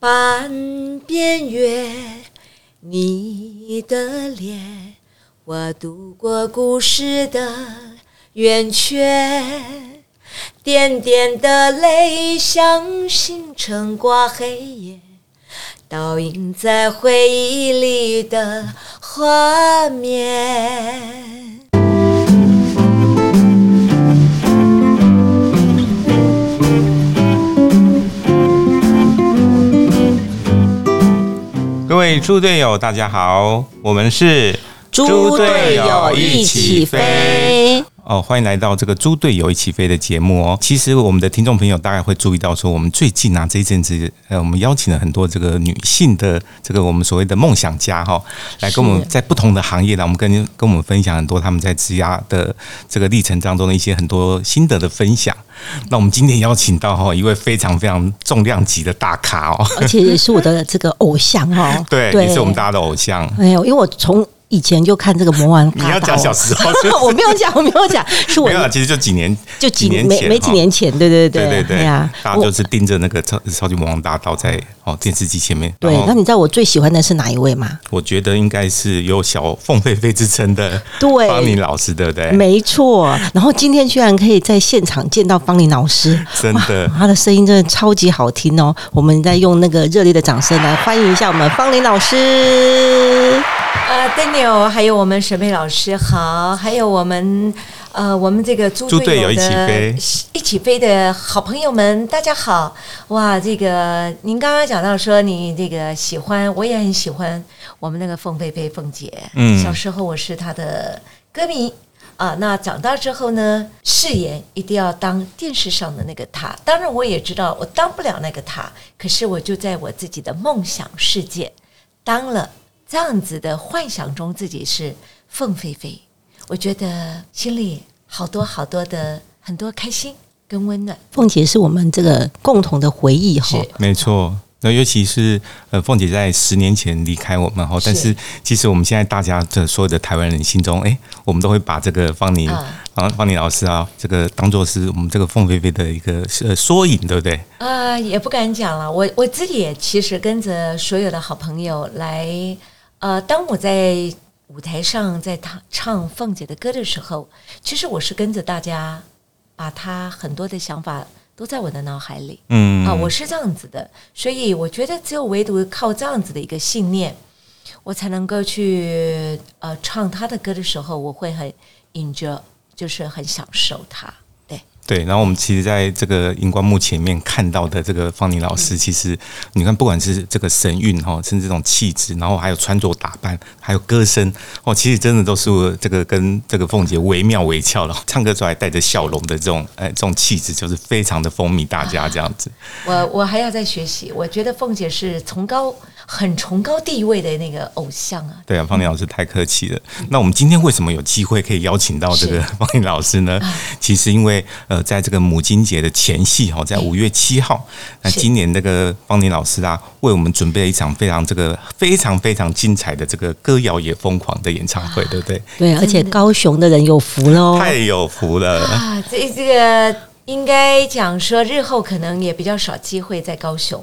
半边月，你的脸，我读过故事的圆缺，点点的泪像星辰挂黑夜，倒映在回忆里的画面。猪队友，大家好，我们是猪队友一起飞。哦，欢迎来到这个猪队友一起飞的节目哦。其实我们的听众朋友大概会注意到，说我们最近啊这一阵子，呃，我们邀请了很多这个女性的这个我们所谓的梦想家哈，来跟我们在不同的行业呢，我们跟跟我们分享很多他们在职涯的这个历程当中的一些很多心得的分享。那我们今天邀请到哈一位非常非常重量级的大咖哦，而且也是我的这个偶像哦，对，也是我们大家的偶像。哎呦，因为我从以前就看这个魔王，你要讲小时候，我没有讲，我没有讲，是我没有，其实就几年，就几年没没几年前，对对对对对呀，大家就是盯着那个超超级魔王大道在哦电视机前面。对，那你知道我最喜欢的是哪一位吗？我觉得应该是有小凤飞飞之称的对方林老师，对不对？没错。然后今天居然可以在现场见到方林老师，真的，他的声音真的超级好听哦。我们在用那个热烈的掌声来欢迎一下我们方林老师。呃，Daniel，还有我们沈佩老师好，还有我们呃，我们这个猪队友一起飞一起飞的好朋友们，大家好！哇，这个您刚刚讲到说你这个喜欢，我也很喜欢我们那个凤飞飞凤姐。嗯，小时候我是她的歌迷啊，那长大之后呢，誓言一定要当电视上的那个她。当然，我也知道我当不了那个她，可是我就在我自己的梦想世界当了。这样子的幻想中，自己是凤飞飞，我觉得心里好多好多的很多开心跟温暖。凤姐是我们这个共同的回忆哈，没错。那尤其是呃，凤姐在十年前离开我们哈，但是其实我们现在大家的所有的台湾人心中，哎，我们都会把这个方宁方方宁老师啊，这个当做是我们这个凤飞飞的一个呃缩影，对不对？呃，也不敢讲了。我我自己也其实跟着所有的好朋友来。呃，当我在舞台上在唱唱凤姐的歌的时候，其实我是跟着大家，把她很多的想法都在我的脑海里。嗯啊，我是这样子的，所以我觉得只有唯独靠这样子的一个信念，我才能够去呃唱她的歌的时候，我会很 enjoy，就是很享受它。对，然后我们其实在这个荧光幕前面看到的这个方宁老师，其实你看，不管是这个神韵哈，甚至这种气质，然后还有穿着打扮，还有歌声哦，其实真的都是这个跟这个凤姐惟妙惟肖了。唱歌出来带着笑容的这种哎，这种气质就是非常的风靡大家这样子。我我还要再学习，我觉得凤姐是崇高很崇高地位的那个偶像啊。对啊，方宁老师太客气了。那我们今天为什么有机会可以邀请到这个方宁老师呢？其实因为呃。在这个母亲节的前夕哈，在五月七号，那今年这个方宁老师啊，为我们准备了一场非常这个非常非常精彩的这个歌谣也疯狂的演唱会，对不对？对，而且高雄的人有福喽，太有福了啊！这这个应该讲说，日后可能也比较少机会在高雄。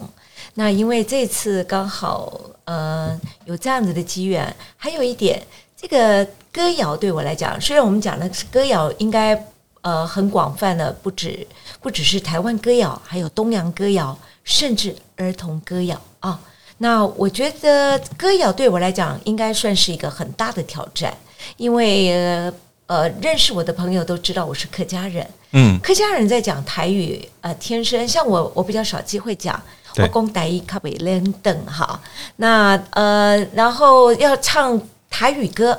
那因为这次刚好呃有这样子的机缘，还有一点，这个歌谣对我来讲，虽然我们讲的是歌谣，应该。呃，很广泛的，不止不只是台湾歌谣，还有东洋歌谣，甚至儿童歌谣啊。那我觉得歌谣对我来讲，应该算是一个很大的挑战，因为呃，认识我的朋友都知道我是客家人，嗯，客家人在讲台语，呃，天生像我，我比较少机会讲，我讲台语卡北练等哈。那呃，然后要唱台语歌。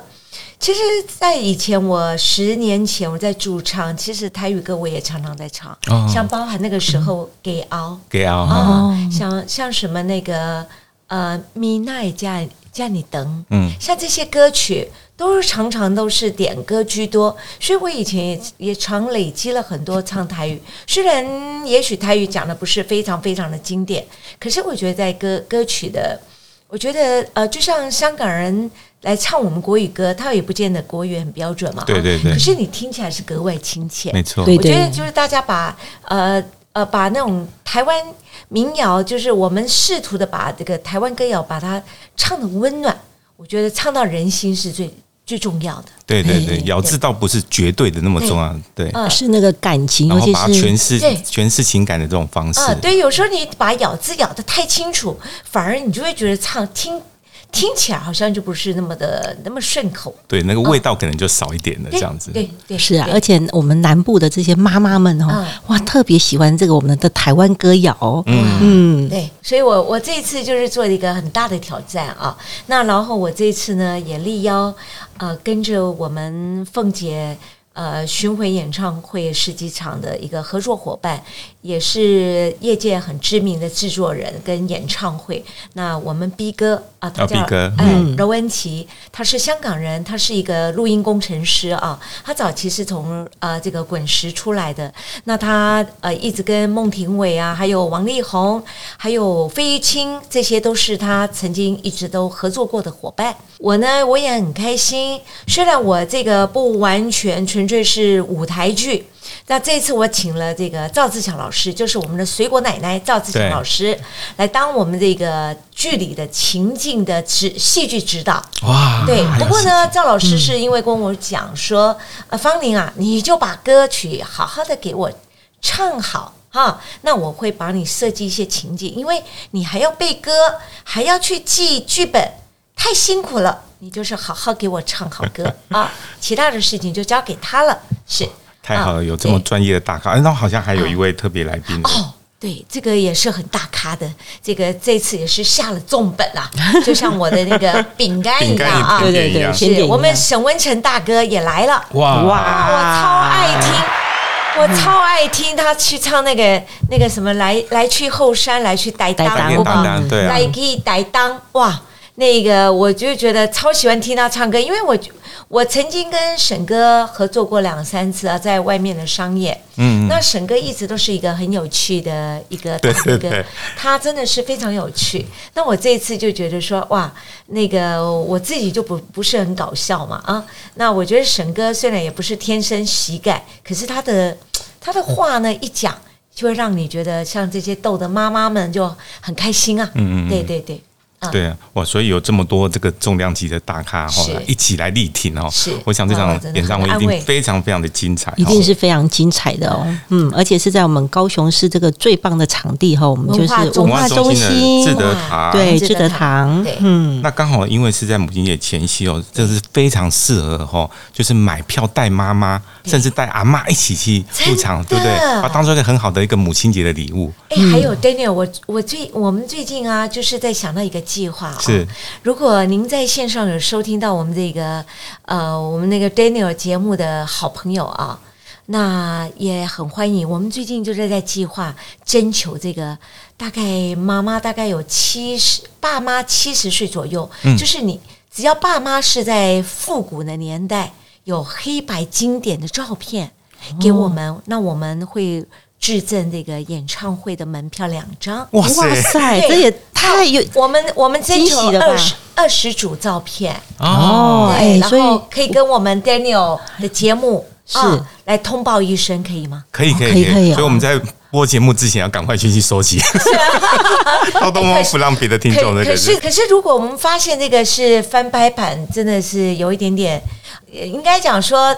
其实，在以前，我十年前我在驻唱，其实台语歌我也常常在唱，像包含那个时候给敖给敖啊，像像什么那个呃米奈加加你等，嗯，像这些歌曲都是常常都是点歌居多，所以我以前也也常累积了很多唱台语。虽然也许台语讲的不是非常非常的经典，可是我觉得在歌歌曲的，我觉得呃，就像香港人。来唱我们国语歌，他也不见得国语很标准嘛。对对对。可是你听起来是格外亲切。没错。我觉得就是大家把呃呃，把那种台湾民谣，就是我们试图的把这个台湾歌谣把它唱的温暖，我觉得唱到人心是最最重要的。对对对哎，咬字倒不是绝对的那么重要，对，嗯是那个感情，然后把它诠是释对。诠释情感的这种方式，啊，对，有时候你把咬字咬得太清楚，反而你就会觉得唱听听起来好像就不是那么的那么顺口。对，那个味道可能就少一点了，这样子。对对，是啊，而且我们南部的这些妈妈们哦嗯，哇，特别喜欢这个我们的台湾歌谣，嗯，嗯，对，所以我我这一次就是做了一个很大的挑战啊。那然后我这一次呢也力邀呃跟着我们凤姐呃巡回演唱会十几场的一个合作伙伴，也是业界很知名的制作人跟演唱会。那我们 B 哥啊，他啊叫、B 哥哎嗯柔恩琪，他是香港人，他是一个录音工程师啊。他早期是从呃这个滚石出来的，那他呃一直跟孟庭苇啊，还有王力宏，还有费玉清，这些都是他曾经一直都合作过的伙伴。我呢，我也很开心，虽然我这个不完全纯粹是舞台剧。那这次我请了这个赵自强老师，就是我们的水果奶奶赵自强老师，来当我们这个剧里的情境的指戏剧指导。哇，对，不过呢，赵老嗯师是因为跟我讲说，呃，方玲啊，你就把歌曲好好的给我唱好哈，那我会帮你设计一些情景，因为你还要背歌，还要去记剧本，太辛苦了。你就是好好给我唱好歌。啊，其他的事情就交给他了。是，太好了，啊有这么专业的大咖，哎那好像还有一位特别来宾。哦，对，这个也是很大咖的，这个这次也是下了重本啦，就像我的那个饼干一饼干样啊，对对对是我们沈文成大哥也来了，哇。哇。啊，我超爱听。我超爱听他去唱那个那个什么来来去后山来去逮当，啊。来可以逮当哇，那个我就觉得超喜欢听他唱歌，因为我我曾经跟沈哥合作过两三次啊，在外面的商业，嗯，那沈哥一直都是一个很有趣的一个对大哥对对，他真的是非常有趣。那我这一次就觉得说，哇，那个我自己就不不是很搞笑嘛啊。那我觉得沈哥虽然也不是天生喜感，可是他的他的话呢一讲，就会让你觉得像这些逗的妈妈们就很开心啊。嗯嗯嗯对对对，啊对啊，哇，所以有这么多这个重量级的大咖哈，一起来力挺哦。是。我想这场演唱会一定非常非常的精彩，哦。一定是非常精彩的哦，嗯，而且是在我们高雄市这个最棒的场地哈，我们就是文化中心。的志，德堂。对志德德堂嗯，那刚好因为是在母亲节前夕哦，这是非常适合哈，就是买票带妈妈，甚至带阿妈一起去入场，对不对？把当做一个很好的一个母亲节的礼物。哎，还有 Daniel，我我最我们最近啊，就是在想到一个计划啊。是，如果您在线上有收听到我们这个呃我们那个 Daniel 节目的好朋友啊，那也很欢迎。我们最近就是在计划征求这个，大概妈妈大概有七十，爸妈七十岁左右，就是你只要爸妈是在复古的年代，有黑白经典的照片给我们，那我们会致赠这个演唱会的门票两张。哇塞哇塞，这也太有我们我们征求惊喜了吧二十二十组照片，哦，对，哎，所然后以可以跟我们 Daniel 的节目是。啊来通报一声，可以吗？可以可以可以可以哦所以我们在播节目之前要赶快去去收集，偷偷摸摸不让别的听众的可可是可是，如果我们发现这个是翻拍版，真的是有一点点，呃应该讲说。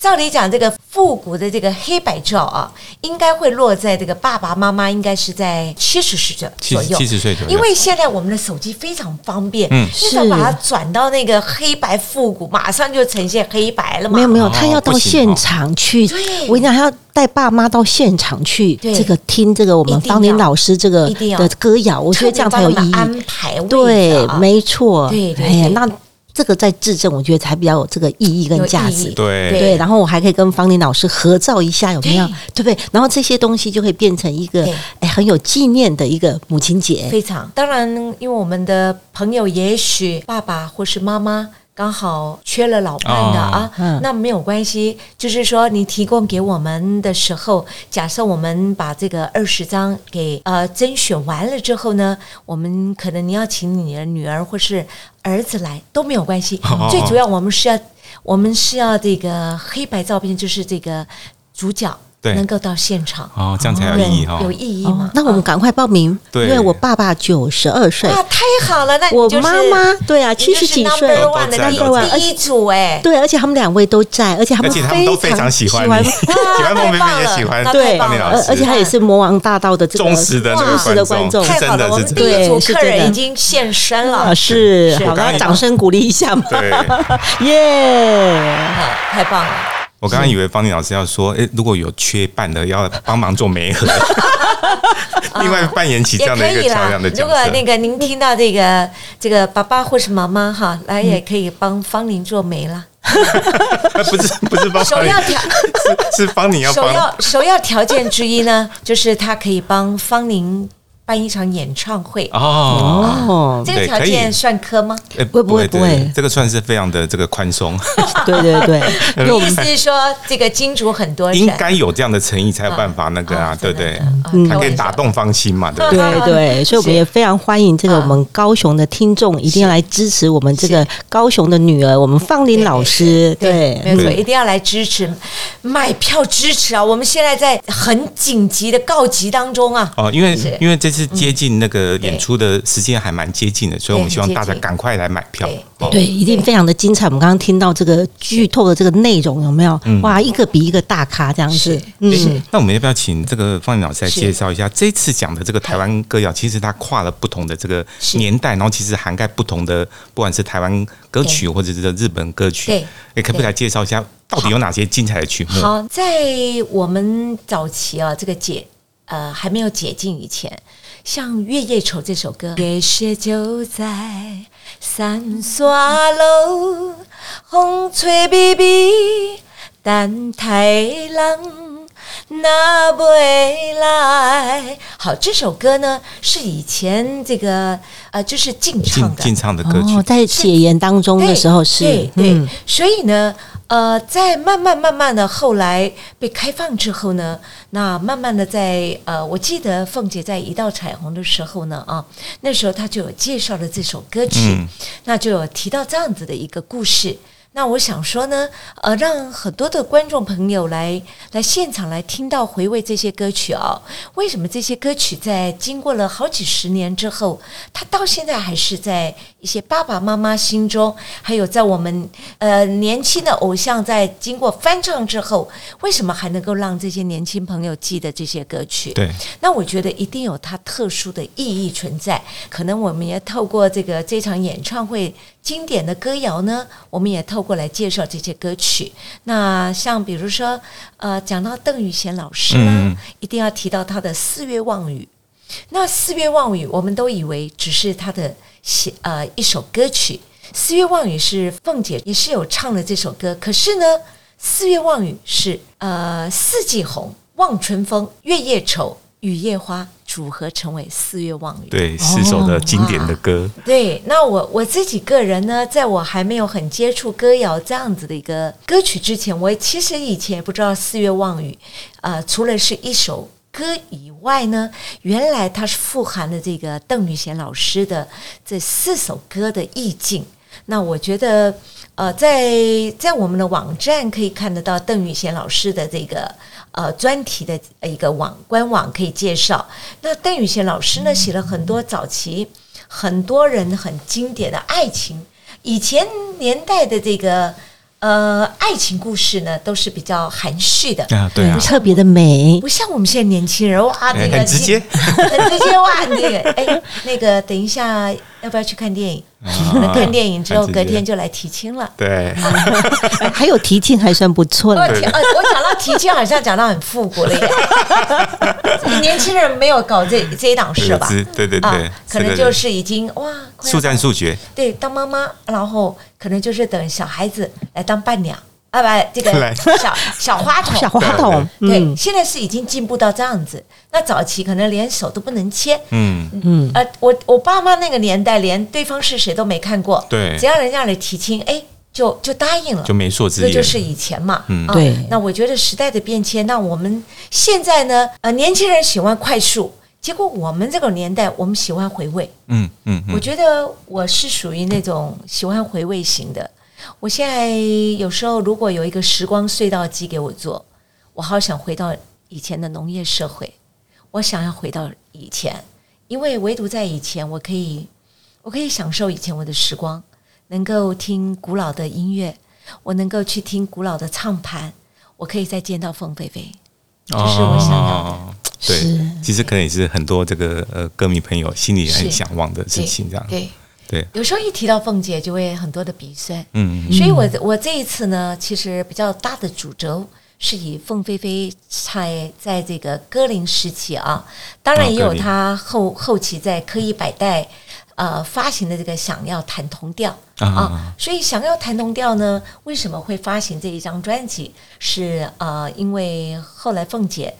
照理讲，这个复古的这个黑白照啊，应该会落在这个爸爸妈妈应该是在七十岁左左右，七十岁左右，因为现在我们的手机非常方便，嗯你只要把它转到那个黑白复古，马上就呈现黑白了嘛。没有没有，哦他要到现场去。对我跟你讲，他要带爸妈到现场去，对这个听这个我们方林老师这个一定要的歌谣，我觉得这样才有意义。安排对，啊没错。对对哎呀，对那这个在质证，我觉得才比较有这个意义跟有价值。对对，然后我还可以跟方林老师合照一下，有没有？对不对？然后这些东西就会变成一个对哎很有纪念的一个母亲节。非常当然，因为我们的朋友也许爸爸或是妈妈刚好缺了老伴的哦啊，嗯那没有关系。就是说，你提供给我们的时候，假设我们把这个二十张给呃甄选完了之后呢，我们可能你要请你的女儿或是儿子来都没有关系。哦最主要我们是要我们是要这个黑白照片，就是这个主角对。能够到现场，哦，这样才有意义哈。有意义吗哦？那我们赶快报名，对。因为我爸爸九十二岁，啊，太好了，那我就是妈妈对啊，七十几岁。number，one 的第都在都在第一组哎，对，而且他们两位都在，而且他们而且他们都非常喜欢你，喜欢凤飞飞也喜欢对而而且他也是魔王大道的这个忠实的忠实的观众，太好了，我们第对一组客人已经现身啊，了，是好，那掌声鼓励一下嘛，对。耶！啊太棒了。我刚刚以为方林老师要说，诶，如果有缺伴的，要帮忙做媒合，另外扮演起这也样的一个可以啦漂亮的。角色如果那色。个您听到这个这个爸爸或是妈妈哈，来也可以帮方玲做媒啦。不是不是帮首要，条是是方你要首帮要首要条件之一呢，就是他可以帮方玲办一场演唱会。哦。哦，这个条件算科吗？诶会不会不会这个算是非常的这个宽松，对对 对，意思是说，这个金主很多人，应该有这样的诚意才有办法那个啊，对不对？嗯他可以打动芳心嘛，对不对？对对，所以我们也非常欢迎这个我们高雄的听众，一定要来支持我们这个高雄的女儿，我们芳玲老师。对，没错，一定要来支持，买票支持啊！我们现在在很紧急的告急当中啊。哦，因为因为这次接近那个演出的时间还蛮接近的，所以我们希望大家赶快来买票。对一定非常的精彩。我们刚刚听到这个剧透的这个内容，有没有？哇，一个比一个大咖这样子。嗯，那我们要不要请这个方林老师来介绍一下这次讲的这个台湾歌谣？其实它跨了不同的这个年代，然后其实涵盖不同的，不管是台湾歌曲或者是日本歌曲。对，哎，可不可以来介绍一下到底有哪些精彩的曲目？好，在我们早期啊，这个解呃还没有解禁以前，像《月夜愁》这首歌，月雪就在三沙楼，风吹微微，但太冷。那未来，好，这首歌呢是以前这个呃，就是禁唱的，禁禁唱的歌曲。哦，，在解严当中的时候是。对对，嗯所以呢，呃，在慢慢慢慢的后来被开放之后呢，那慢慢的在呃，我记得凤姐在一道彩虹的时候呢，啊，那时候她就有介绍了这首歌曲，嗯。那就有提到这样子的一个故事。那我想说呢，呃，让很多的观众朋友来来现场来听到回味这些歌曲啊、为什么这些歌曲在经过了好几十年之后，它到现在还是在一些爸爸妈妈心中，还有在我们呃年轻的偶像在经过翻唱之后，为什么还能够让这些年轻朋友记得这些歌曲？对，那我觉得一定有它特殊的意义存在。可能我们也透过这个这场演唱会经典的歌谣呢，我们也透过来介绍这些歌曲。那像比如说，呃，讲到邓宇贤老师啦，嗯一定要提到他的《四月望雨》。那《四月望雨》，我们都以为只是他的写呃一首歌曲，《四月望雨》是凤姐也是有唱了这首歌，可是呢，《四月望雨》是呃四季红、望春风、月夜愁、雨夜花组合成为《四月望雨》。对，四首的经典的歌，对，那我我自己个人呢，在我还没有很接触歌谣这样子的一个歌曲之前，我其实以前也不知道《四月望雨》呃，除了是一首歌以外呢，原来它是富含了这个邓宇贤老师的这四首歌的意境。那我觉得，呃，在在我们的网站可以看得到邓宇贤老师的这个呃专题的一个网官网可以介绍。那邓宇贤老师呢写了很多早期很多人很经典的爱情，以前年代的这个呃爱情故事呢都是比较含蓄的，啊，对啊，特别的美不像我们现在年轻人哇，那个很直接很直接哇，那个哎，那个等一下要不要去看电影？可能看电影之后隔天就来提亲了。对，还有提亲还算不错哦，了。提呃，我讲到提亲，好像讲到很复古了耶。年轻人没有搞这这一档事吧？对对啊对，，可能就是已经哇，快速战速决，对，当妈妈，然后可能就是等小孩子来当伴娘啊，不，这个小小花童，小花筒，对，嗯。现在是已经进步到这样子。那早期可能连手都不能牵，嗯，嗯，呃，我我爸妈那个年代，连对方是谁都没看过，对。只要人家来提亲，哎，就就答应了，就媒妁之言，这就是以前嘛，嗯。啊对。那我觉得时代的变迁，那我们现在呢，呃，年轻人喜欢快速，结果我们这个年代，我们喜欢回味。嗯嗯嗯，我觉得我是属于那种喜欢回味型的。我现在有时候如果有一个时光隧道机给我做，我好想回到以前的农业社会，我想要回到以前，因为唯独在以前，我可以我可以享受以前我的时光，能够听古老的音乐，我能够去听古老的唱盘，我可以再见到凤飞飞，这是我想要的。哦对，其实可能也是很多这个呃歌迷朋友心里很是。向往的事情，这样。对，对，有时候一提到凤姐，就会很多的鼻酸。嗯，所以我我这一次呢，其实比较大的主轴是以凤飞飞在在这个歌林时期啊，当然也有她后后期在科艺百代呃发行的这个想要弹同调啊啊，所以想要弹同调呢，为什么会发行这一张专辑？是呃，因为后来凤姐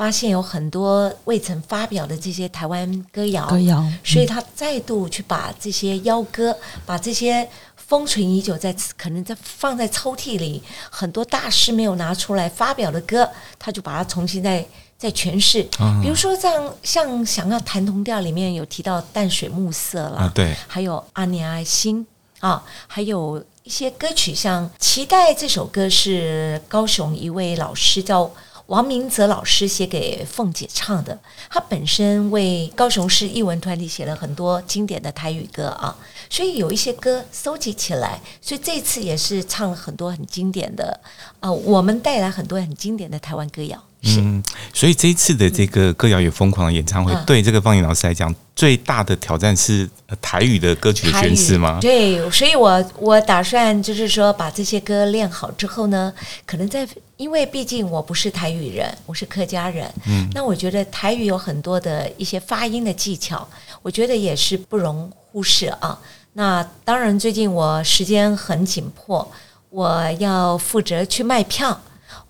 发现有很多未曾发表的这些台湾歌谣，歌谣所以他再度去把这些邀歌，把这些封存已久在可能在放在抽屉里，很多大师没有拿出来发表的歌，他就把它重新再再诠释。比如说像像想要弹同调里面有提到淡水暮色了，啊对还有阿尼爱心啊，还有一些歌曲像《期待》这首歌是高雄一位老师叫。王明泽老师写给凤姐唱的，他本身为高雄市艺文团体写了很多经典的台语歌啊，所以有一些歌收集起来，所以这次也是唱了很多很经典的啊、我们带来很多很经典的台湾歌谣。嗯，所以这一次的这个歌谣与疯狂的演唱会，嗯对这个方颖老师来讲，最大的挑战是呃台语的歌曲的诠释吗？对，所以我我打算就是说，把这些歌练好之后呢，可能在因为毕竟我不是台语人，我是客家人，嗯，那我觉得台语有很多的一些发音的技巧，我觉得也是不容忽视啊。那当然，最近我时间很紧迫，我要负责去卖票，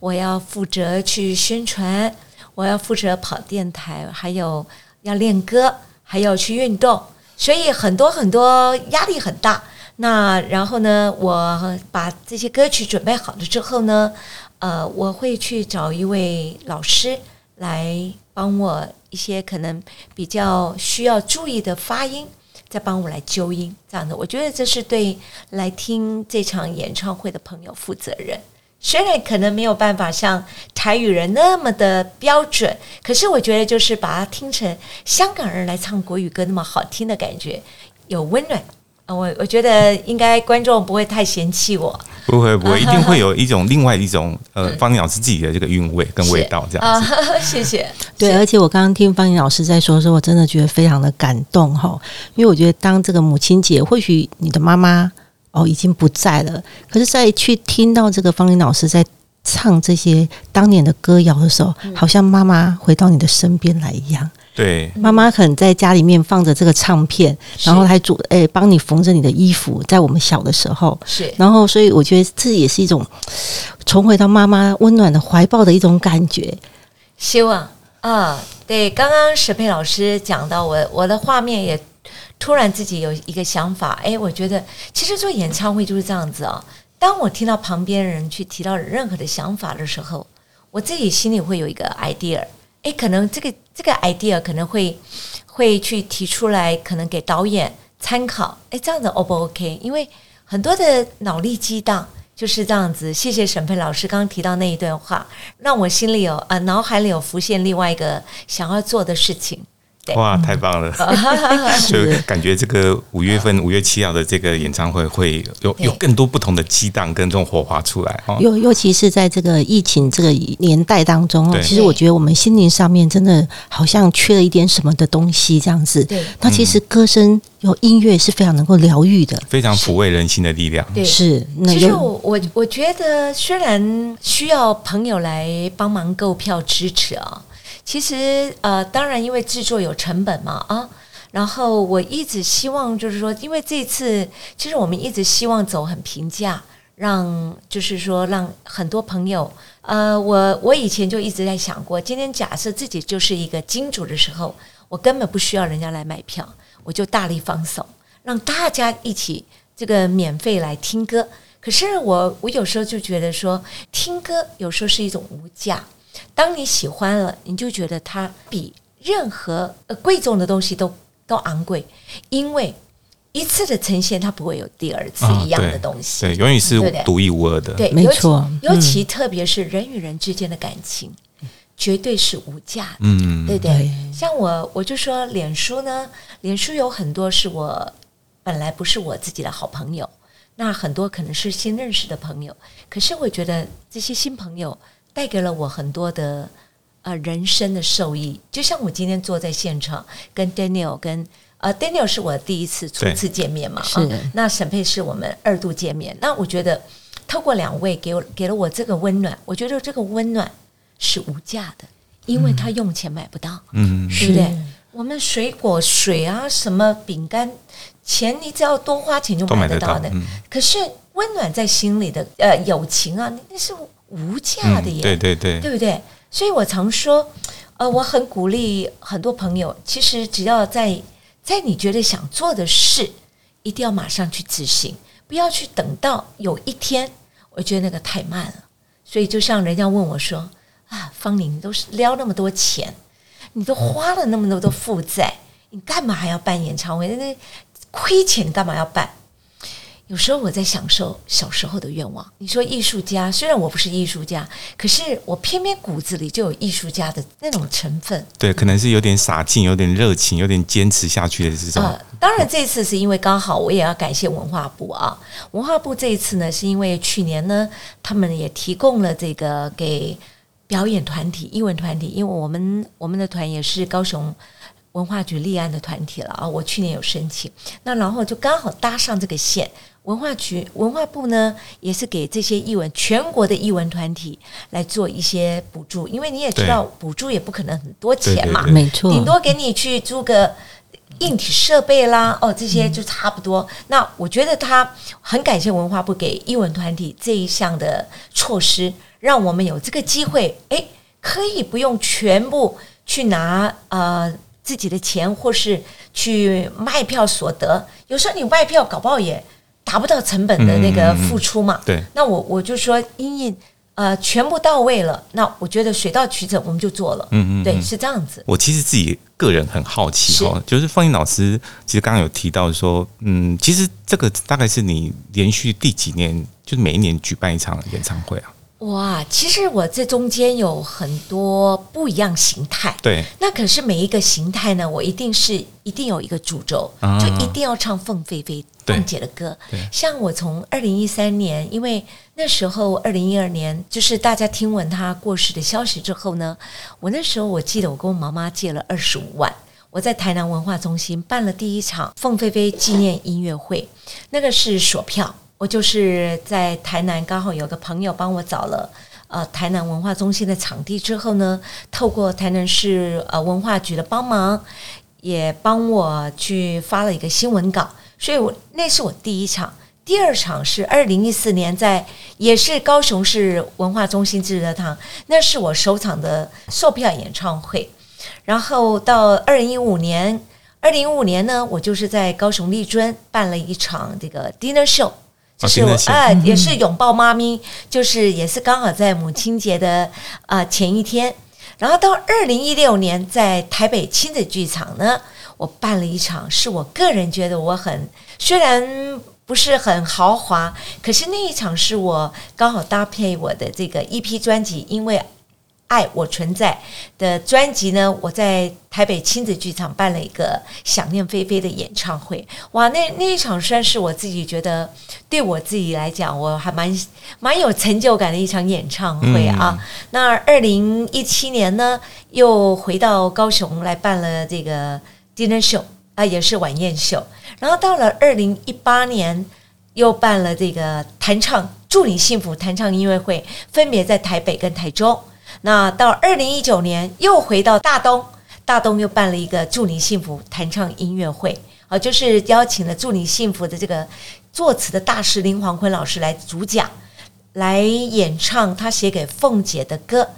我要负责去宣传，我要负责跑电台，还有要练歌，还要去运动，所以很多很多压力很大。那然后呢，我把这些歌曲准备好了之后呢，呃，我会去找一位老师来帮我一些可能比较需要注意的发音，再帮我来纠音，这样的，我觉得这是对来听这场演唱会的朋友负责任。虽然可能没有办法像台语人那么的标准，可是我觉得就是把它听成香港人来唱国语歌那么好听的感觉，有温暖。啊，我我觉得应该观众不会太嫌弃我不会不会，一定会有一种另外一种呃方颖老师自己的这个韵味跟味道这样啊子。，谢谢。对，而且我刚刚听方颖老师在说的时候，我真的觉得非常的感动哈，因为我觉得当这个母亲节，或许你的妈妈哦已经不在了，可是再去听到这个方颖老师在唱这些当年的歌谣的时候，好像妈妈回到你的身边来一样。对，妈妈可能在家里面放着这个唱片，然后还煮诶帮你缝着你的衣服，在我们小的时候，是然后所以我觉得这也是一种重回到妈妈温暖的怀抱的一种感觉。希望啊，对，刚刚石佩老师讲到我，我的画面也突然自己有一个想法，哎，我觉得其实做演唱会就是这样子啊。当我听到旁边人去提到任何的想法的时候，我自己心里会有一个 idea，哎，可能这个这个 idea 可能会会去提出来，可能给导演参考，哎，这样子 O 不 OK？因为很多的脑力激荡。就是这样子，谢谢沈佩老师刚刚提到那一段话，让我心里有呃脑海里有浮现另外一个想要做的事情。对。哇，太棒了！就感觉这个五月份五月七号的这个演唱会会有有更多不同的激荡跟这种火花出来哦。尤尤其是在这个疫情这个年代当中哦，其实我觉得我们心灵上面真的好像缺了一点什么的东西，这样子。对。那其实歌声有音乐是非常能够疗愈的，非常抚慰人心的力量。对，是其实我我我觉得，虽然需要朋友来帮忙购票支持啊，其实呃，当然因为制作有成本嘛啊，然后我一直希望就是说，因为这次其实我们一直希望走很平价，让就是说让很多朋友，呃，我我以前就一直在想过，今天假设自己就是一个金主的时候，我根本不需要人家来买票，我就大力放手，让大家一起这个免费来听歌。可是我我有时候就觉得说，听歌有时候是一种无价。当你喜欢了，你就觉得它比任何呃贵重的东西都都昂贵，因为一次的呈现它不会有第二次啊一样的东西。对，永远是独一无二的。对，没尤其错尤其特别是人与人之间的感情，绝对是无价的，嗯，对不对？对像我，我就说脸书呢，脸书有很多是我本来不是我自己的好朋友，那很多可能是新认识的朋友，可是我觉得这些新朋友带给了我很多的呃人生的受益。就像我今天坐在现场跟 Daniel 跟呃 Daniel 是我第一次初次见面嘛，是啊那沈佩是我们二度见面。那我觉得透过两位给我给了我这个温暖，我觉得这个温暖是无价的，因为他用钱买不到。嗯，对不对？我们水果、水啊，什么饼干，钱你只要多花钱就买得买得到的。到嗯可是温暖在心里的呃友情啊，那是无价的耶，嗯对对对，对不对？所以我常说，呃，我很鼓励很多朋友，其实只要在在你觉得想做的事，一定要马上去执行，不要去等到有一天，我觉得那个太慢了。所以就像人家问我说啊，方玲，你都是撩那么多钱，你都花了那么多的负债，你干嘛还要办演唱会？那亏钱你干嘛要办？有时候我在享受小时候的愿望。你说艺术家，虽然我不是艺术家，可是我偏偏骨子里就有艺术家的那种成分。对，可能是有点洒劲，有点热情，有点坚持下去的这种。呃，当然这次是因为刚好我也要感谢文化部啊，文化部这一次呢，是因为去年呢，他们也提供了这个给表演团体、英文团体，因为我们我们的团也是高雄。文化局立案的团体了啊，我去年有申请，那然后就刚好搭上这个线。文化局、文化部呢，也是给这些艺文全国的艺文团体来做一些补助，因为你也知道，补助也不可能很多钱嘛，没错，顶多给你去租个硬体设备啦，哦，这些就差不多。那我觉得他很感谢文化部给艺文团体这一项的措施，让我们有这个机会，诶，可以不用全部去拿呃自己的钱，或是去卖票所得。有时候你卖票搞不好也达不到成本的那个付出嘛。对，那我我就说，因应呃全部到位了，那我觉得水到渠成，我们就做了。对，嗯嗯对是这样子。我其实自己个人很好奇哦，就是方英老师，其实刚刚有提到说，嗯，其实这个大概是你连续第几年，就是每一年举办一场演唱会啊？哇，其实我这中间有很多不一样形态。对，那可是每一个形态呢，我一定是一定有一个主轴，啊就一定要唱凤飞飞凤姐的歌对。像我从二零一三年，因为那时候二零一二年，就是大家听闻她过世的消息之后呢，我那时候我记得我跟我妈妈借了二十五万。我在台南文化中心办了第一场凤飞飞纪念音乐会，那个是锁票，我就是在台南刚好有个朋友帮我找了呃台南文化中心的场地之后呢，透过台南市呃文化局的帮忙，也帮我去发了一个新闻稿，所以我那是我第一场。第二场是二零一四年在也是高雄市文化中心志乐堂，那是我首场的售票演唱会。然后到二零一五年，二零一五年呢，我就是在高雄丽尊办了一场这个 dinner show，就是我啊、也是拥抱妈咪，就是也是刚好在母亲节的啊、前一天。然后到二零一六年，在台北亲子剧场呢，我办了一场，是我个人觉得我很虽然不是很豪华，可是那一场是我刚好搭配我的这个 EP 专辑，因为。爱我存在的专辑呢，我在台北亲子剧场办了一个想念菲菲的演唱会。哇，那那一场算是我自己觉得对我自己来讲，我还蛮蛮有成就感的一场演唱会啊。那二零一七年呢，又回到高雄来办了这个 dinner show 啊、也是晚宴秀。然后到了二零一八年，又办了这个弹唱祝你幸福弹唱音乐会，分别在台北跟台中。那到二零一九年又回到大东，大东又办了一个祝你幸福弹唱音乐会，啊，就是邀请了祝你幸福的这个作词的大师林黄坤老师来主讲，来演唱他写给凤姐的歌，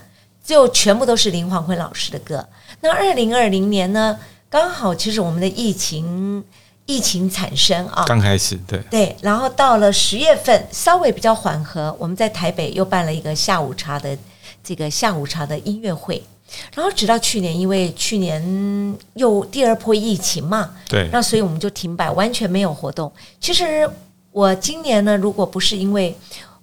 就全部都是林黄坤老师的歌。那二零二零年呢，刚好其实我们的疫情疫情产生啊，刚开始对，对，然后到了十月份稍微比较缓和，我们在台北又办了一个下午茶的这个下午茶的音乐会，然后直到去年，因为去年又第二波疫情嘛，对，那所以我们就停摆，完全没有活动。其实我今年呢，如果不是因为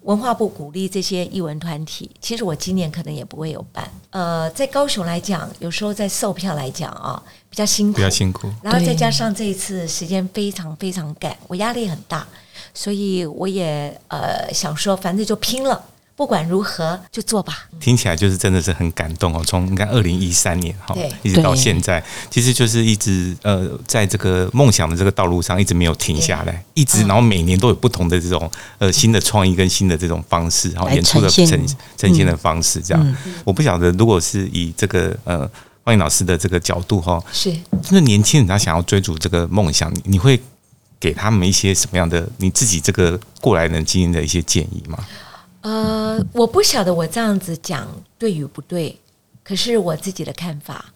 文化部鼓励这些艺文团体，其实我今年可能也不会有办。呃，在高雄来讲，有时候在售票来讲啊，比较辛苦，比较辛苦。然后再加上这一次时间非常非常赶，我压力很大，所以我也呃想说，反正就拼了。不管如何，就做吧。听起来就是真的是很感动哦。从你看二零一三年哈，一直到现在，其实就是一直呃，在这个梦想的这个道路上，一直没有停下来，一直然后每年都有不同的这种呃新的创意跟新的这种方式，然后演出的呈现呈呈现的方式这样。我不晓得，如果是以这个呃方颖老师的这个角度哈，是就是年轻人他想要追逐这个梦想，你你会给他们一些什么样的你自己这个过来人经验的一些建议吗？呃，我不晓得我这样子讲对与不对，可是我自己的看法。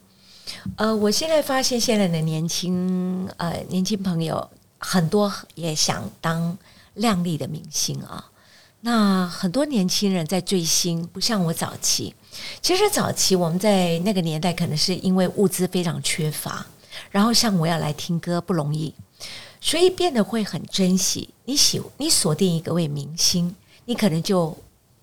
呃，我现在发现现在的年轻呃年轻朋友很多也想当亮丽的明星啊。那很多年轻人在追星，不像我早期。其实早期我们在那个年代，可能是因为物资非常缺乏，然后像我要来听歌不容易，所以变得会很珍惜。你喜你锁定一个位明星。你可能就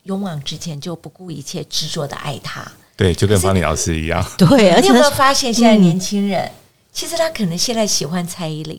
勇往直前，就不顾一切执着的爱他。对，就跟方丽老师一样。对，而 且你有没有发现，现在年轻人、其实他可能现在喜欢蔡依林，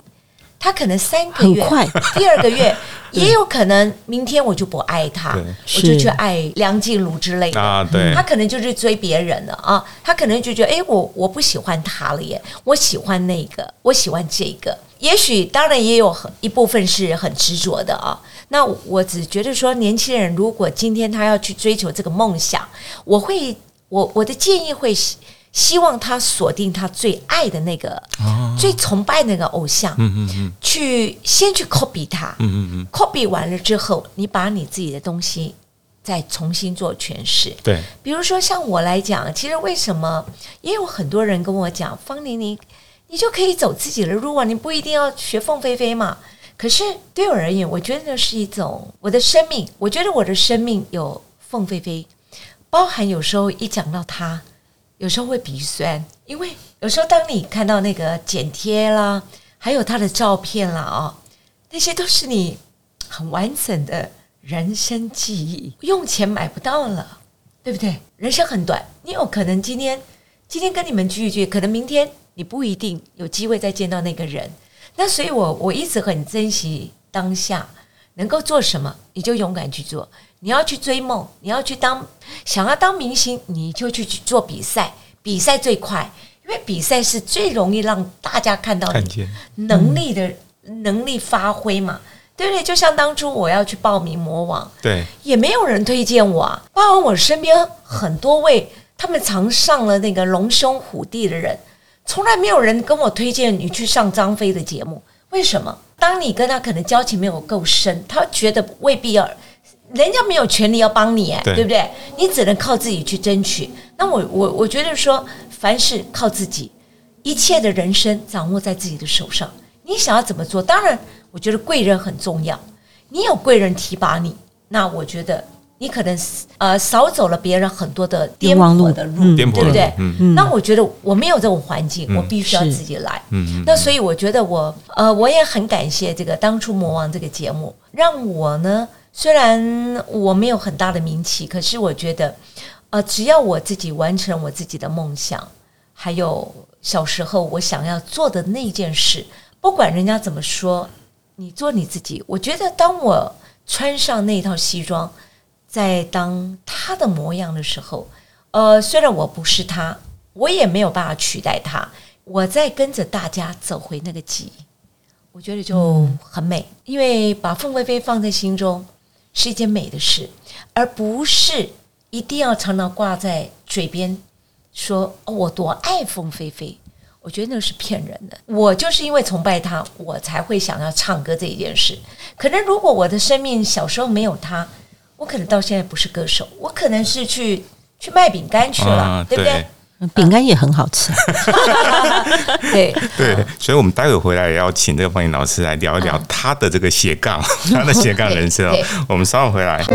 他可能三个月，快第二个月 也有可能明天我就不爱他，我就去爱梁静茹之类的。啊，对他，可能就是追别人了啊，他可能就觉得，哎，我我不喜欢他了耶，我喜欢那个，我喜欢这个。也许当然也有很一部分是很执着的啊。那我只觉得说，年轻人如果今天他要去追求这个梦想，我会我我的建议会希希望他锁定他最爱的那个、最崇拜那个偶像，哦嗯嗯嗯去先去 copy 他，嗯嗯嗯，copy 完了之后，你把你自己的东西再重新做诠释。对，比如说像我来讲，其实为什么也有很多人跟我讲，方玲玲，你就可以走自己的路啊，你不一定要学凤飞飞嘛。可是对我而言，我觉得那是一种我的生命，我觉得我的生命有凤飞飞，包含有时候一讲到他，有时候会鼻酸，因为有时候当你看到那个剪贴啦，还有他的照片啦哦、那些都是你很完整的人生记忆，用钱买不到了。对不对？人生很短，你有可能今天今天跟你们聚一聚，可能明天你不一定有机会再见到那个人。那所以我我一直很珍惜当下，能够做什么你就勇敢去做。你要去追梦，你要去当想要当明星，你就去去做比赛，比赛最快，因为比赛是最容易让大家看到能力的、能力发挥嘛，对不对？就像当初我要去报名魔王，对，也没有人推荐我啊，包括我身边很多位他们常上了那个龙兄虎弟的人，从来没有人跟我推荐你去上张飞的节目。为什么？当你跟他可能交情没有够深，他觉得未必要，人家没有权利要帮你，哎，对对不对？你只能靠自己去争取。那我我我觉得说，凡事靠自己，一切的人生掌握在自己的手上。你想要怎么做？当然，我觉得贵人很重要。你有贵人提拔你，那我觉得你可能呃少走了别人很多的颠簸的路，嗯。对不对？那我觉得我没有这种环境，嗯。我必须要自己来。嗯嗯，那所以我觉得我呃，我也很感谢这个当初魔王这个节目，让我呢虽然我没有很大的名气，可是我觉得呃，只要我自己完成我自己的梦想，还有小时候我想要做的那件事，不管人家怎么说，你做你自己。我觉得当我穿上那套西装，在当他的模样的时候，呃，虽然我不是他，我也没有办法取代他，我在跟着大家走回那个记忆，我觉得就很美。因为把凤飞飞放在心中是一件美的事，而不是一定要常常挂在嘴边说、哦、我多爱凤飞飞。我觉得那是骗人的。我就是因为崇拜他，我才会想要唱歌这一件事。可能如果我的生命小时候没有他，我可能到现在不是歌手，我可能是去去卖饼干去了，啊对不对？饼干也很好吃，对 对，所以，我们待会回来也要请这个方颖老师来聊一聊他的这个斜杠，他的斜杠人生哦。我们稍后回来。